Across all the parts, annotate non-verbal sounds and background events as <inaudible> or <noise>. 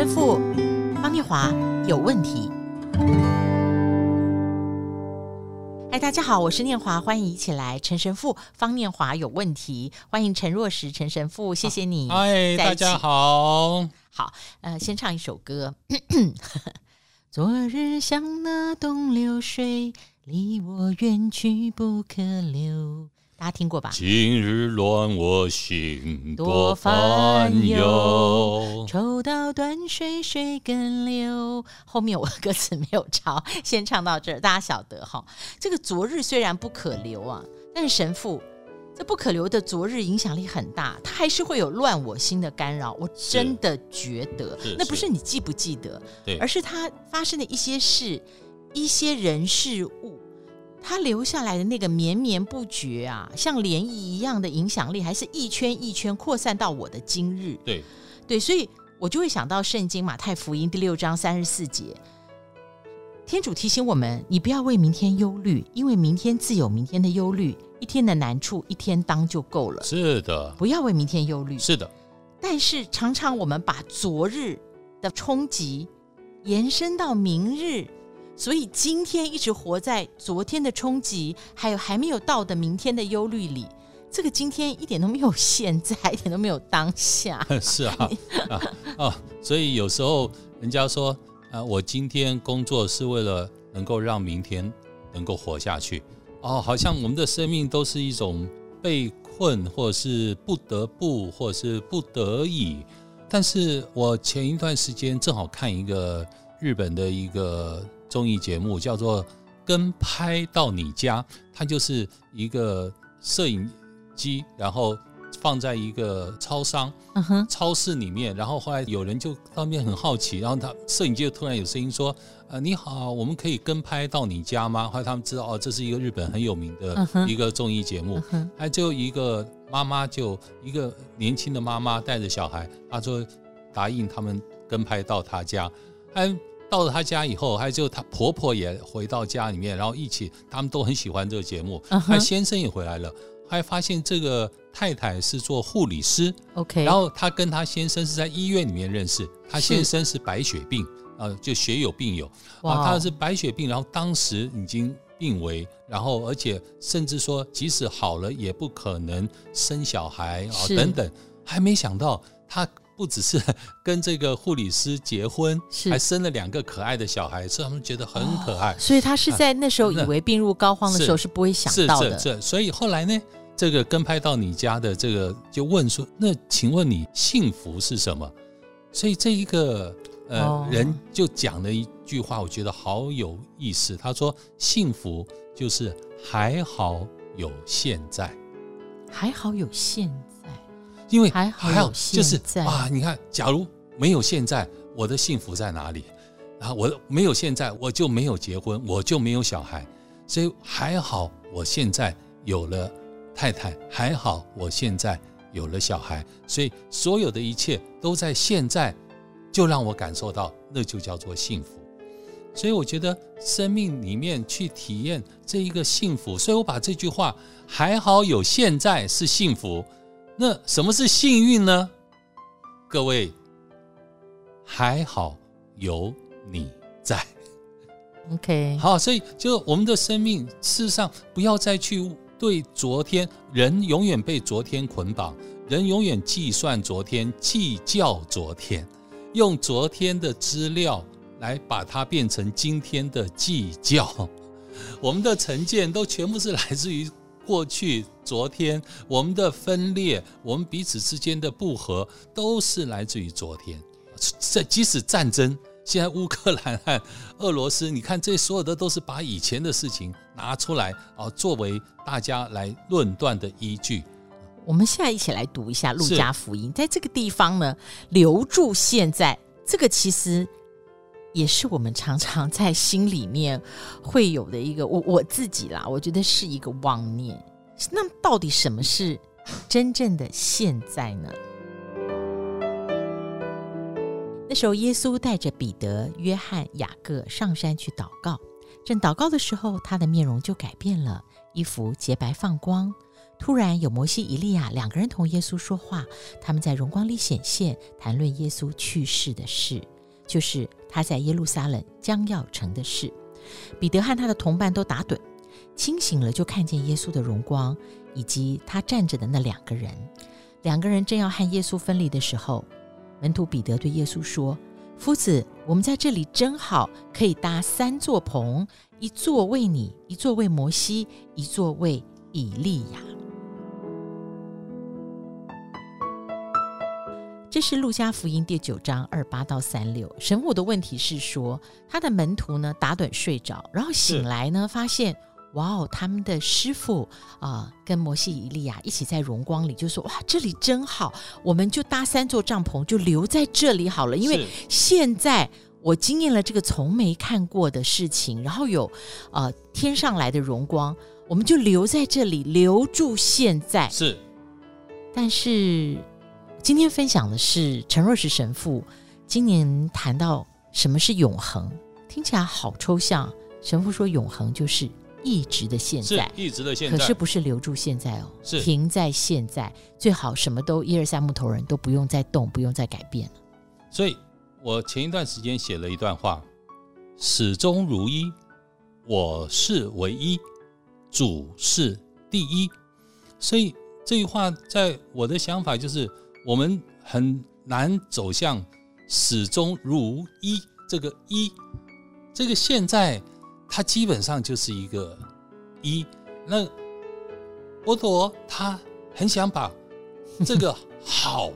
神父方念华有问题。嗨，大家好，我是念华，欢迎一起来。陈神父方念华有问题，欢迎陈若石陈神父，谢谢你。嗨，大家好，好，呃，先唱一首歌。<clears throat> 昨日像那东流水，离我远去不可留。大家听过吧？今日乱我心，多烦忧。抽刀断水，水更流。后面我歌词没有抄，先唱到这儿，大家晓得哈。这个昨日虽然不可留啊，但是神父。这不可留的昨日影响力很大，它还是会有乱我心的干扰。我真的觉得，那不是你记不记得，而是它发生的一些事、一些人事物，它留下来的那个绵绵不绝啊，像涟漪一样的影响力，还是一圈一圈扩散到我的今日。对对，所以我就会想到圣经马太福音第六章三十四节，天主提醒我们：你不要为明天忧虑，因为明天自有明天的忧虑。一天的难处，一天当就够了。是的，不要为明天忧虑。是的，但是常常我们把昨日的冲击延伸到明日，所以今天一直活在昨天的冲击，还有还没有到的明天的忧虑里。这个今天一点都没有现在，一点都没有当下。<laughs> 是啊，啊，所以有时候人家说啊，我今天工作是为了能够让明天能够活下去。哦，好像我们的生命都是一种被困，或者是不得不，或者是不得已。但是我前一段时间正好看一个日本的一个综艺节目，叫做《跟拍到你家》，它就是一个摄影机，然后。放在一个超商、uh. 超市里面，然后后来有人就当面很好奇，然后他摄影机就突然有声音说：“呃，你好，我们可以跟拍到你家吗？”后来他们知道哦，这是一个日本很有名的一个综艺节目。还、uh huh. 就一个妈妈，就一个年轻的妈妈带着小孩，她说答应他们跟拍到她家。还到了她家以后，还就她婆婆也回到家里面，然后一起，他们都很喜欢这个节目。还、uh huh. 先生也回来了。还发现这个太太是做护理师，OK，然后他跟他先生是在医院里面认识，他先生是白血病，呃，就血友病友，啊 Wow，他是白血病，然后当时已经病危，然后而且甚至说即使好了也不可能生小孩啊是等等，还没想到他不只是 <laughs> 跟这个护理师结婚，是还生了两个可爱的小孩，所以他们觉得很可爱，哦、所以他是在那时候以为病入膏肓的时候是不会想到的，是是是，所以后来呢？这个跟拍到你家的这个就问说，那请问你幸福是什么？所以这一个呃、哦、人就讲了一句话，我觉得好有意思。他说幸福就是还好有现在，还好有现在，因为还好有就是啊，你看，假如没有现在，我的幸福在哪里？然后我没有现在，我就没有结婚，我就没有小孩，所以还好我现在有了。太太还好，我现在有了小孩，所以所有的一切都在现在，就让我感受到，那就叫做幸福。所以我觉得生命里面去体验这一个幸福，所以我把这句话“还好有现在”是幸福。那什么是幸运呢？各位，还好有你在。OK，好，所以就我们的生命，事实上不要再去。对昨天，人永远被昨天捆绑，人永远计算昨天，计较昨天，用昨天的资料来把它变成今天的计较。我们的成见都全部是来自于过去、昨天，我们的分裂，我们彼此之间的不和，都是来自于昨天。这即使战争。现在乌克兰和俄罗斯，你看这所有的都是把以前的事情拿出来啊，作为大家来论断的依据。我们现在一起来读一下《路加福音》，在这个地方呢，留住现在，这个其实也是我们常常在心里面会有的一个，我我自己啦，我觉得是一个妄念。那到底什么是真正的现在呢？那时候，耶稣带着彼得、约翰、雅各上山去祷告。正祷告的时候，他的面容就改变了，衣服洁白放光。突然有摩西、以利亚两个人同耶稣说话，他们在荣光里显现，谈论耶稣去世的事，就是他在耶路撒冷将要成的事。彼得和他的同伴都打盹，清醒了就看见耶稣的荣光，以及他站着的那两个人。两个人正要和耶稣分离的时候，门徒彼得对耶稣说：“夫子，我们在这里真好，可以搭三座棚，一座为你，一座为摩西，一座为以利亚。”这是路加福音第九章二八到三六。神父的问题是说，他的门徒呢打盹睡着，然后醒来呢，发现哇哦，他们的师傅啊、呃，跟摩西、以利亚一起在荣光里，就说哇，这里真好，我们就搭三座帐篷，就留在这里好了。因为现在我经验了这个从没看过的事情，然后有呃天上来的荣光，我们就留在这里，留住现在。是，但是。今天分享的是陈若石神父今年谈到什么是永恒，听起来好抽象。神父说，永恒就是一直的现在，一直的现在，可是不是留住现在哦，是停在现在，最好什么都一二三木头人都不用再动，不用再改变了。所以我前一段时间写了一段话：始终如一，我是唯一，主是第一。所以这句话在我的想法就是。我们很难走向始终如一，这个一，这个现在，它基本上就是一个一。那波陀他很想把这个好，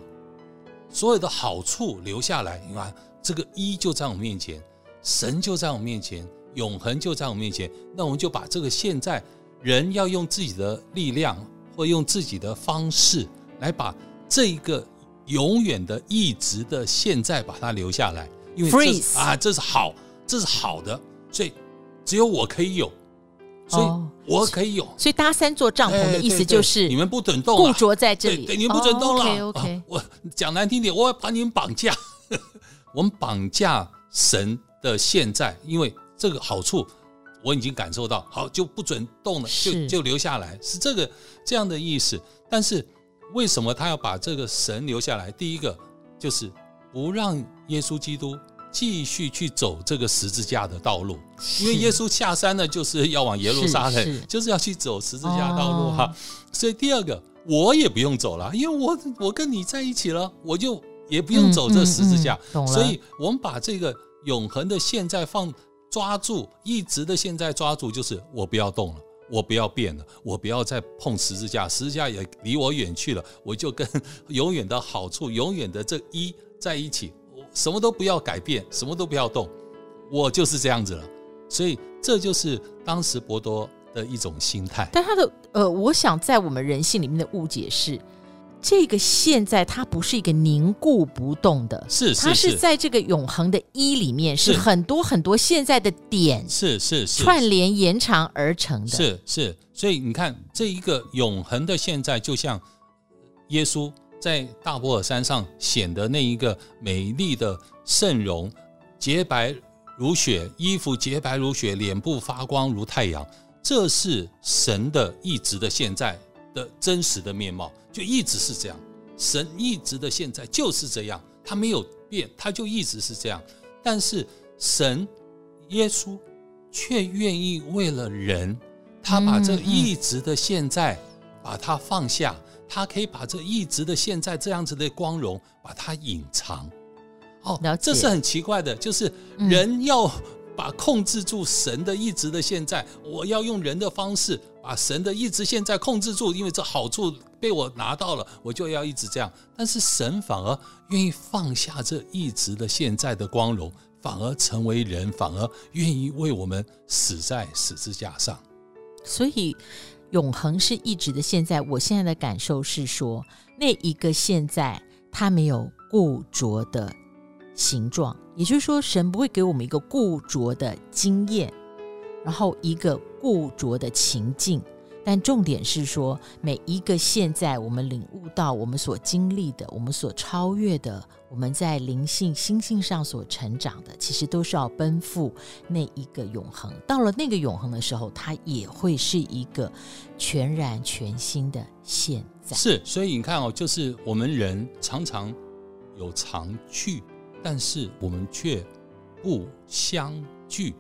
<laughs> 所有的好处留下来。你看，这个一就在我面前，神就在我面前，永恒就在我面前。那我们就把这个现在，人要用自己的力量或用自己的方式来把。这一个永远的、一直的现在，把它留下来，因为这 Freeze 啊，这是好，这是好的，所以只有我可以有，所以我可以有，所以搭三座帐篷的意思就是你们不准动，固着在这里，对，对，你们不准动了。OK OK，我讲难听点，我要把你们绑架，<laughs> 我们绑架神的现在，因为这个好处我已经感受到，好就不准动了，就就留下来，是这个这样的意思，但是。为什么他要把这个神留下来？第一个就是不让耶稣基督继续去走这个十字架的道路，因为耶稣下山呢，就是要往耶路撒冷，就是要去走十字架道路哈。所以第二个，我也不用走了，因为我我跟你在一起了，我就也不用走这十字架。所以我们把这个永恒的现在放抓住，一直的现在抓住，就是我不要动了。我不要变了，我不要再碰十字架，十字架也离我远去了，我就跟永远的好处、永远的这一在一起，我什么都不要改变，什么都不要动，我就是这样子了。所以这就是当时博多的一种心态。但他的呃，我想在我们人性里面的误解是。这个现在它不是一个凝固不动的，是，它是在这个永恒的一里面，是很多很多现在的点，是是是串联延长而成的，是是。所以你看，这一个永恒的现在，就像耶稣在大伯尔山上显得那一个美丽的圣容，洁白如雪，衣服洁白如雪，脸部发光如太阳，这是神的一直的现在的真实的面貌。就一直是这样，神一直的现在就是这样，他没有变，他就一直是这样。但是神耶稣却愿意为了人，他把这一直的现在把它放下，他可以把这一直的现在这样子的光荣把它隐藏。哦，这是很奇怪的，就是人要把控制住神的一直的现在，我要用人的方式。把神的一直现在控制住，因为这好处被我拿到了，我就要一直这样。但是神反而愿意放下这一直的现在的光荣，反而成为人，反而愿意为我们死在十字架上。所以永恒是一直的现在。我现在的感受是说，那一个现在它没有固着的形状，也就是说，神不会给我们一个固着的经验。然后一个固着的情境，但重点是说，每一个现在我们领悟到我们所经历的，我们所超越的，我们在灵性、心性上所成长的，其实都是要奔赴那一个永恒。到了那个永恒的时候，它也会是一个全然全新的现在。是，所以你看哦，就是我们人常常有常聚，但是我们却不相聚。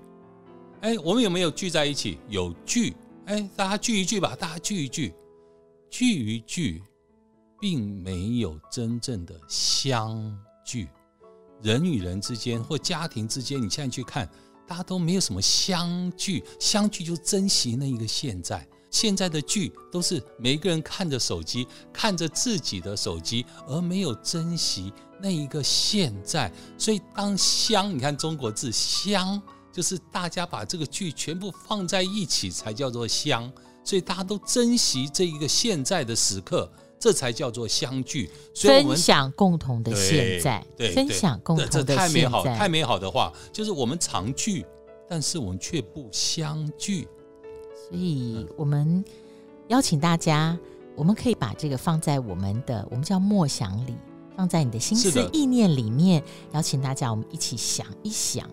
哎，我们有没有聚在一起？有聚。哎，大家聚一聚吧，大家聚一聚，聚一聚，并没有真正的相聚。人与人之间或家庭之间，你现在去看，大家都没有什么相聚。相聚就珍惜那一个现在。现在的聚都是每个人看着手机，看着自己的手机，而没有珍惜那一个现在。所以当相，你看中国字相。就是大家把这个剧全部放在一起，才叫做相，所以大家都珍惜这一个现在的时刻，这才叫做相聚。所以我们分享共同的现在，对，分享共同的现在，这太美好，太美好的话，就是我们常聚，但是我们却不相聚。所以我们邀请大家，我们可以把这个放在我们的，我们叫默想里，放在你的心思意念里面，邀请大家，我们一起想一想。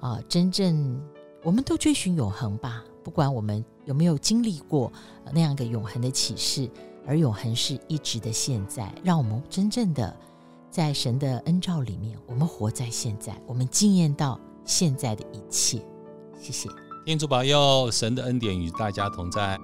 啊、真正我们都追寻永恒吧，不管我们有没有经历过那样一个永恒的启示，而永恒是一直的现在，让我们真正的在神的恩照里面，我们活在现在，我们惊艳到现在的一切。谢谢，天主保佑，神的恩典与大家同在。